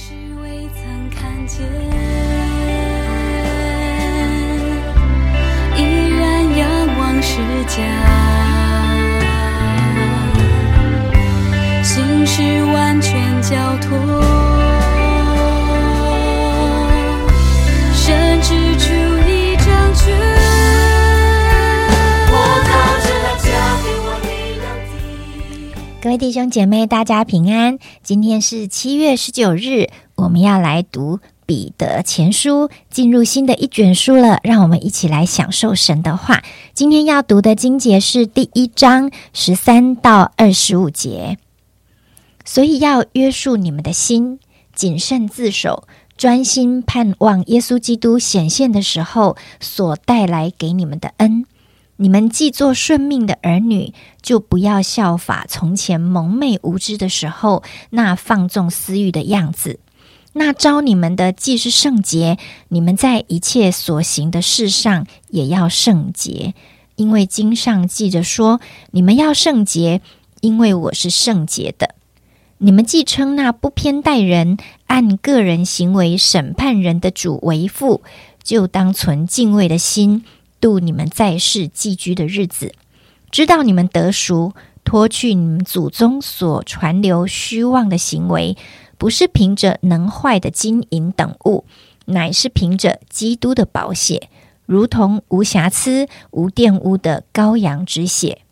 是未曾看见，依然仰望世家，心是完全交托，甚至出一张卷。各位弟兄姐妹，大家平安。今天是七月十九日，我们要来读彼得前书，进入新的一卷书了。让我们一起来享受神的话。今天要读的经节是第一章十三到二十五节。所以要约束你们的心，谨慎自守，专心盼望耶稣基督显现的时候所带来给你们的恩。你们既做顺命的儿女，就不要效法从前蒙昧无知的时候那放纵私欲的样子。那招你们的既是圣洁，你们在一切所行的事上也要圣洁，因为经上记着说：你们要圣洁，因为我是圣洁的。你们既称那不偏待人、按个人行为审判人的主为父，就当存敬畏的心度你们在世寄居的日子，知道你们得赎，脱去你们祖宗所传流虚妄的行为，不是凭着能坏的金银等物，乃是凭着基督的宝血，如同无瑕疵、无玷污的羔羊之血。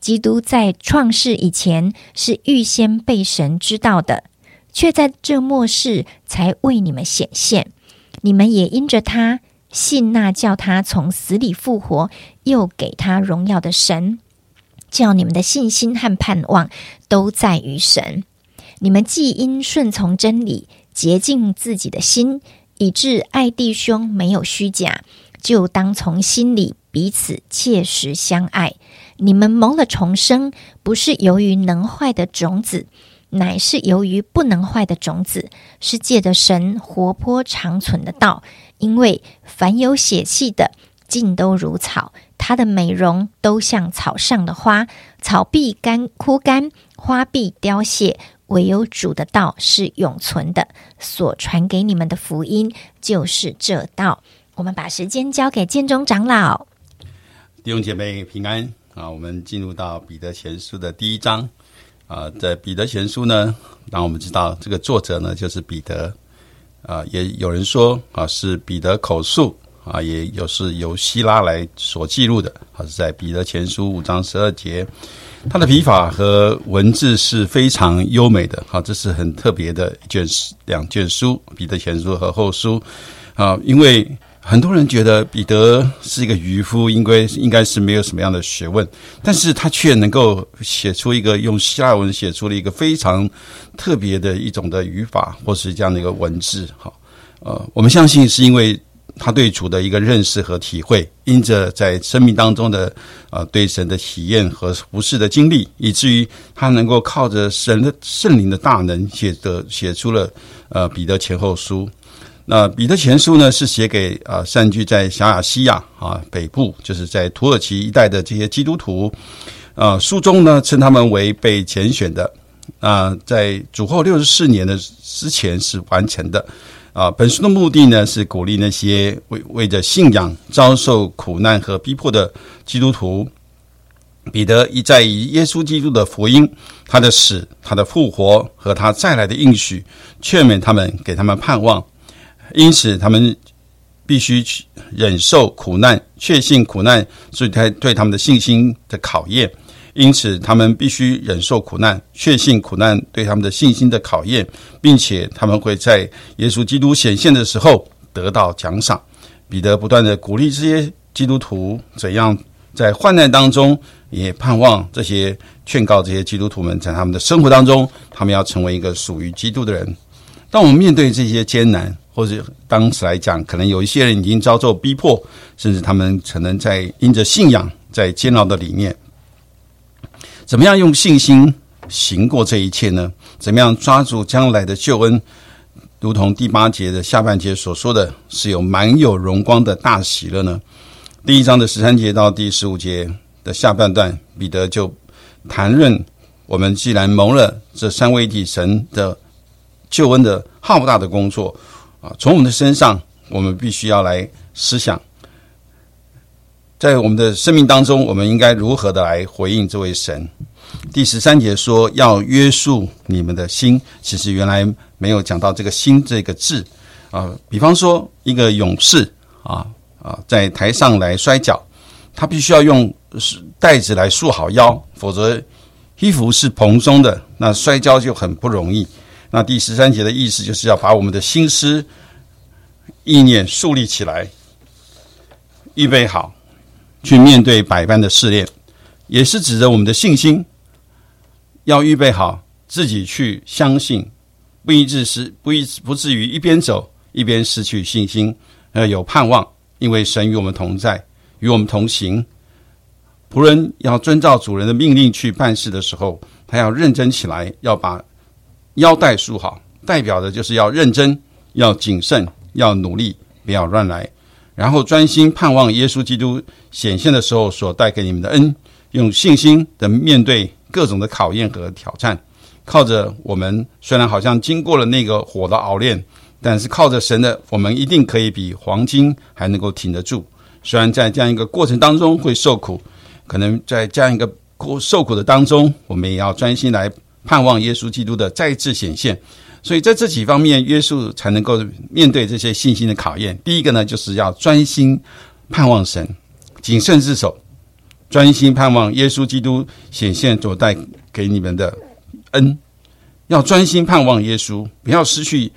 基督在创世以前是预先被神知道的，却在这末世才为你们显现。你们也因着他信那叫他从死里复活，又给他荣耀的神，叫你们的信心和盼望都在于神。你们既因顺从真理，洁净自己的心，以致爱弟兄没有虚假，就当从心里彼此切实相爱。你们蒙了重生，不是由于能坏的种子，乃是由于不能坏的种子，是借着神活泼长存的道。因为凡有血气的，尽都如草，它的美容都像草上的花，草必干枯干，花必凋谢。唯有主的道是永存的，所传给你们的福音就是这道。我们把时间交给建中长老。弟兄姐妹平安啊！我们进入到彼得前书的第一章啊，在彼得前书呢，让我们知道这个作者呢就是彼得啊，也有人说啊是彼得口述啊，也有是由希拉来所记录的啊，是在彼得前书五章十二节，他的笔法和文字是非常优美的啊，这是很特别的一卷两卷书，彼得前书和后书啊，因为。很多人觉得彼得是一个渔夫，应该应该是没有什么样的学问，但是他却能够写出一个用希腊文写出了一个非常特别的一种的语法，或是这样的一个文字。哈，呃，我们相信是因为他对主的一个认识和体会，因着在生命当中的呃对神的体验和服侍的经历，以至于他能够靠着神的圣灵的大能，写的写出了呃彼得前后书。那彼得前书呢，是写给啊散居在小亚细亚啊北部，就是在土耳其一带的这些基督徒。啊，书中呢称他们为被拣选的。啊，在主后六十四年的之前是完成的。啊，本书的目的呢是鼓励那些为为着信仰遭受苦难和逼迫的基督徒。彼得一再以耶稣基督的福音、他的死、他的复活和他再来的应许，劝勉他们，给他们盼望。因此，他们必须去忍受苦难，确信苦难是他对他们的信心的考验。因此，他们必须忍受苦难，确信苦难对他们的信心的考验，并且他们会在耶稣基督显现的时候得到奖赏。彼得不断的鼓励这些基督徒怎样在患难当中，也盼望这些劝告这些基督徒们在他们的生活当中，他们要成为一个属于基督的人。当我们面对这些艰难，或者当时来讲，可能有一些人已经遭受逼迫，甚至他们可能在因着信仰在煎熬的里面，怎么样用信心行过这一切呢？怎么样抓住将来的救恩？如同第八节的下半节所说的是有满有荣光的大喜乐呢？第一章的十三节到第十五节的下半段，彼得就谈论我们既然蒙了这三位一体神的救恩的浩大的工作啊，从我们的身上，我们必须要来思想，在我们的生命当中，我们应该如何的来回应这位神。第十三节说要约束你们的心，其实原来没有讲到这个“心”这个字啊。比方说，一个勇士啊啊，在台上来摔跤，他必须要用带子来束好腰，否则衣服是蓬松的，那摔跤就很不容易。那第十三节的意思就是要把我们的心思、意念树立起来，预备好去面对百般的试炼，也是指着我们的信心。要预备好自己去相信，不一致是不一不至于一边走一边失去信心，呃有盼望，因为神与我们同在，与我们同行。仆人要遵照主人的命令去办事的时候，他要认真起来，要把腰带束好，代表的就是要认真、要谨慎、要努力，不要乱来，然后专心盼望耶稣基督显现的时候所带给你们的恩，用信心的面对。各种的考验和挑战，靠着我们虽然好像经过了那个火的熬炼，但是靠着神的，我们一定可以比黄金还能够挺得住。虽然在这样一个过程当中会受苦，可能在这样一个过受苦的当中，我们也要专心来盼望耶稣基督的再次显现。所以在这几方面约束才能够面对这些信心的考验。第一个呢，就是要专心盼望神，谨慎自守。专心盼望耶稣基督显现所带给你们的恩，要专心盼望耶稣，不要失去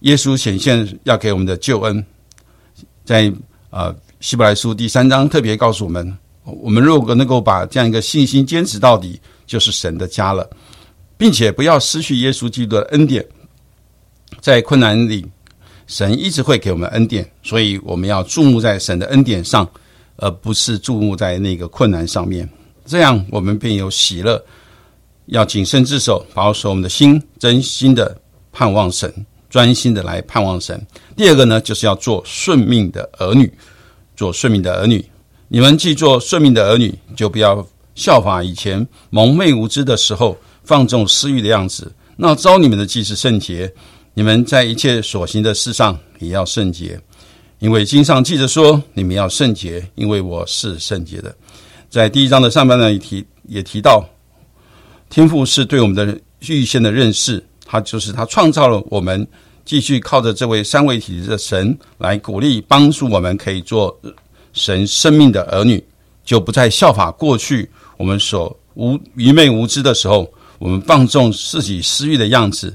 耶稣显现要给我们的救恩。在呃希伯来书第三章特别告诉我们，我们如果能够把这样一个信心坚持到底，就是神的家了，并且不要失去耶稣基督的恩典。在困难里，神一直会给我们恩典，所以我们要注目在神的恩典上。而不是注目在那个困难上面，这样我们便有喜乐。要谨慎自守，保守我们的心，真心的盼望神，专心的来盼望神。第二个呢，就是要做顺命的儿女，做顺命的儿女。你们既做顺命的儿女，就不要效法以前蒙昧无知的时候放纵私欲的样子。那招你们的既是圣洁，你们在一切所行的事上也要圣洁。因为经上记着说，你们要圣洁，因为我是圣洁的。在第一章的上半段也提也提到，天赋是对我们的预先的认识，他就是他创造了我们，继续靠着这位三位体的神来鼓励帮助我们，可以做神生命的儿女，就不再效法过去我们所无愚昧无知的时候，我们放纵自己私欲的样子。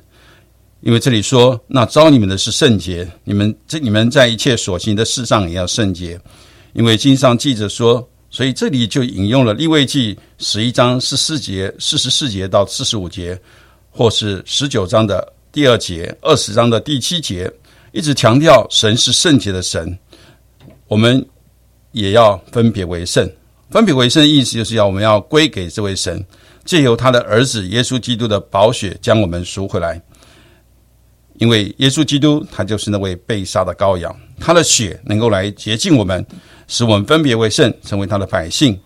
因为这里说，那招你们的是圣洁，你们这你们在一切所行的事上也要圣洁。因为经上记着说，所以这里就引用了立位记十一章十四节、四十四节到四十五节，或是十九章的第二节、二十章的第七节，一直强调神是圣洁的神。我们也要分别为圣，分别为圣的意思就是要我们要归给这位神，借由他的儿子耶稣基督的宝血将我们赎回来。因为耶稣基督他就是那位被杀的羔羊，他的血能够来洁净我们，使我们分别为圣，成为他的百姓。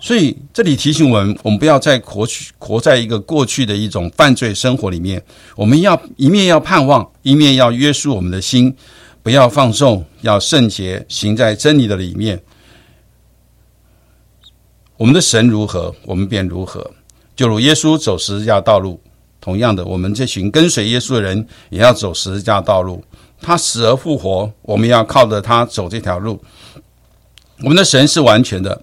所以这里提醒我们，我们不要再活去活在一个过去的一种犯罪生活里面。我们要一面要盼望，一面要约束我们的心，不要放纵，要圣洁，行在真理的里面。我们的神如何，我们便如何。就如耶稣走十字架道路。同样的，我们这群跟随耶稣的人也要走十字架道路。他死而复活，我们要靠着他走这条路。我们的神是完全的，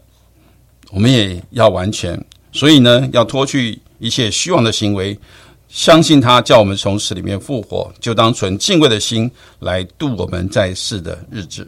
我们也要完全。所以呢，要脱去一切虚妄的行为，相信他叫我们从死里面复活，就当存敬畏的心来度我们在世的日子。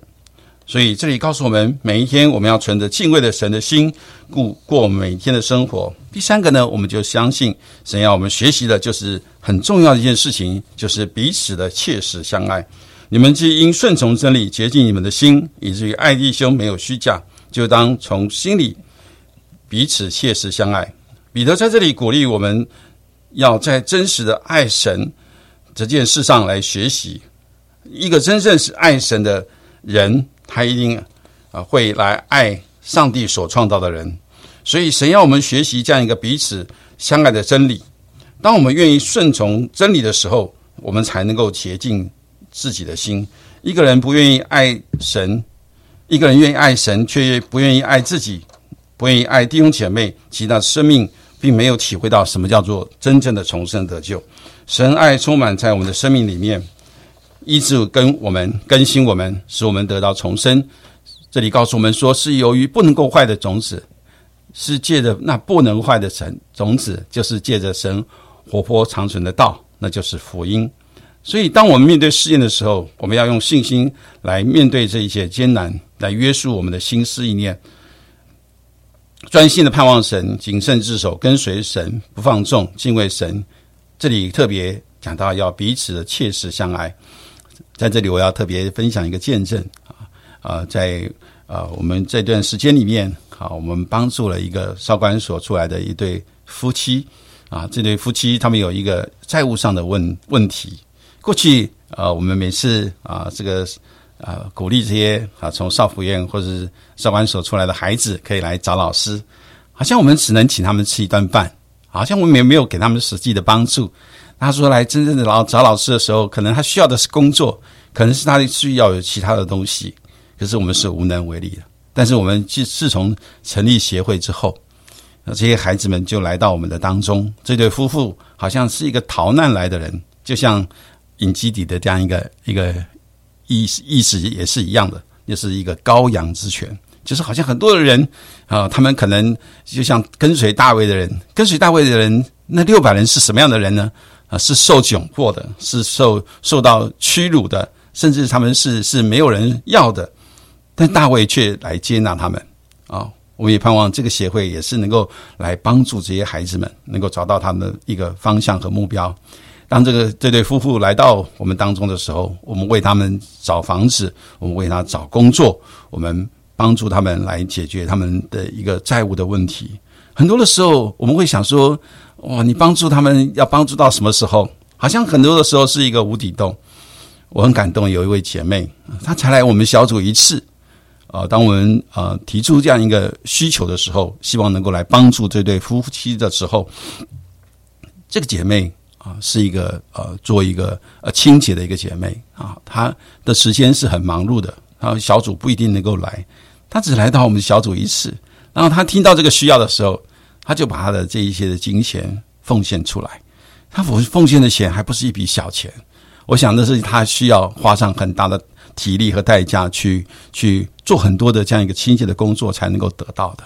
所以这里告诉我们，每一天我们要存着敬畏的神的心，过过每一天的生活。第三个呢，我们就相信神要我们学习的，就是很重要的一件事情，就是彼此的切实相爱。你们既因顺从真理洁净你们的心，以至于爱弟兄没有虚假，就当从心里彼此切实相爱。彼得在这里鼓励我们，要在真实的爱神这件事上来学习。一个真正是爱神的人。他一定啊会来爱上帝所创造的人，所以神要我们学习这样一个彼此相爱的真理，当我们愿意顺从真理的时候，我们才能够洁净自己的心。一个人不愿意爱神，一个人愿意爱神，却不愿意爱自己，不愿意爱弟兄姐妹，其他生命并没有体会到什么叫做真正的重生得救。神爱充满在我们的生命里面，医治跟我们更新我们，使我们得到重生。这里告诉我们说，是由于不能够坏的种子，是借着那不能坏的神种子，就是借着神活泼长存的道，那就是福音。所以，当我们面对试验的时候，我们要用信心来面对这一些艰难，来约束我们的心思意念，专心的盼望神，谨慎自守，跟随神，不放纵，敬畏神。这里特别讲到要彼此的切实相爱。在这里，我要特别分享一个见证啊啊，在啊我们这段时间里面，啊，我们帮助了一个少管所出来的一对夫妻啊，这对夫妻他们有一个债务上的问问题。过去啊，我们每次啊，这个啊，鼓励这些啊，从少府院或者是少管所出来的孩子，可以来找老师。好像我们只能请他们吃一顿饭，好像我们也没有给他们实际的帮助。他说来真正的老找老师的时候，可能他需要的是工作，可能是他需要有其他的东西，可是我们是无能为力的。但是我们自自从成立协会之后，这些孩子们就来到我们的当中。这对夫妇好像是一个逃难来的人，就像。引基底的这样一个一个意意思也是一样的，就是一个羔羊之权，就是好像很多的人啊，他们可能就像跟随大卫的人，跟随大卫的人，那六百人是什么样的人呢？啊，是受窘迫的，是受受到屈辱的，甚至他们是是没有人要的，但大卫却来接纳他们啊！我们也盼望这个协会也是能够来帮助这些孩子们，能够找到他们的一个方向和目标。当这个这对夫妇来到我们当中的时候，我们为他们找房子，我们为他找工作，我们帮助他们来解决他们的一个债务的问题。很多的时候，我们会想说：哇，你帮助他们要帮助到什么时候？好像很多的时候是一个无底洞。我很感动，有一位姐妹，她才来我们小组一次。啊，当我们呃提出这样一个需求的时候，希望能够来帮助这对夫妻的时候，这个姐妹。啊，是一个呃，做一个呃清洁的一个姐妹啊，她的时间是很忙碌的，然后小组不一定能够来，他只来到我们小组一次，然后他听到这个需要的时候，他就把他的这一些的金钱奉献出来，他奉奉献的钱还不是一笔小钱，我想的是他需要花上很大的体力和代价去去做很多的这样一个清洁的工作才能够得到的，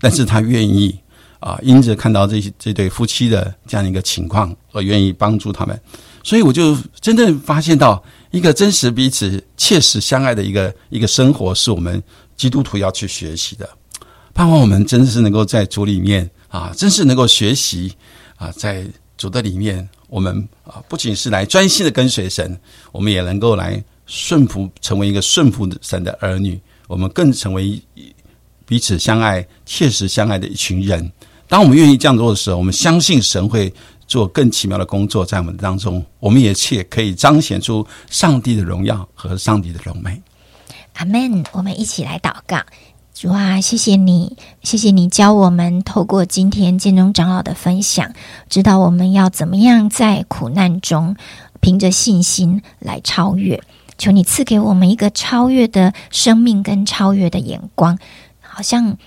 但是他愿意。啊，因着看到这些这对夫妻的这样一个情况，而愿意帮助他们，所以我就真正发现到一个真实彼此切实相爱的一个一个生活，是我们基督徒要去学习的。盼望我们真的是能够在主里面啊，真是能够学习啊，在主的里面，我们啊不仅是来专心的跟随神，我们也能够来顺服，成为一个顺服神的儿女，我们更成为彼此相爱、切实相爱的一群人。当我们愿意这样做的时候，我们相信神会做更奇妙的工作在我们当中。我们也切可以彰显出上帝的荣耀和上帝的荣美。阿门。我们一起来祷告，主啊，谢谢你，谢谢你教我们透过今天建中长老的分享，知道我们要怎么样在苦难中凭着信心来超越。求你赐给我们一个超越的生命跟超越的眼光，好像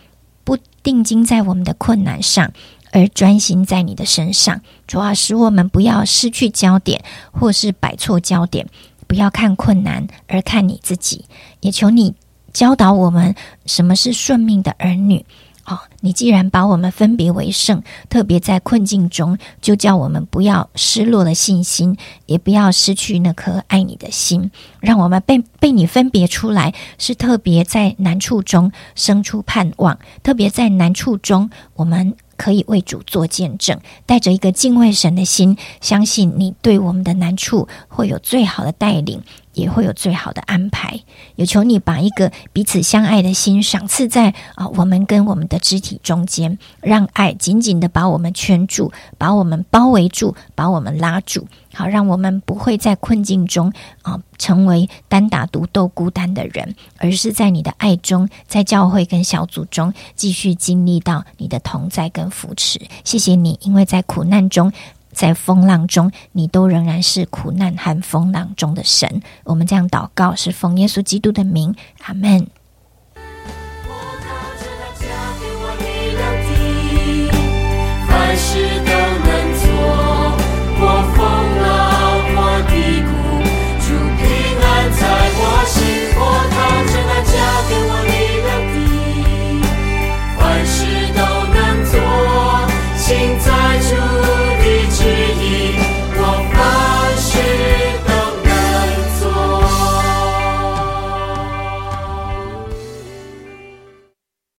不。定睛在我们的困难上，而专心在你的身上，主啊使我们不要失去焦点，或是摆错焦点。不要看困难，而看你自己。也求你教导我们什么是顺命的儿女。哦，你既然把我们分别为圣，特别在困境中，就叫我们不要失落了信心，也不要失去那颗爱你的心，让我们被被你分别出来，是特别在难处中生出盼望，特别在难处中，我们可以为主做见证，带着一个敬畏神的心，相信你对我们的难处会有最好的带领。也会有最好的安排。有求你把一个彼此相爱的心赏赐在啊，我们跟我们的肢体中间，让爱紧紧的把我们圈住，把我们包围住，把我们拉住。好，让我们不会在困境中啊，成为单打独斗、孤单的人，而是在你的爱中，在教会跟小组中继续经历到你的同在跟扶持。谢谢你，因为在苦难中。在风浪中，你都仍然是苦难和风浪中的神。我们这样祷告，是奉耶稣基督的名，阿门。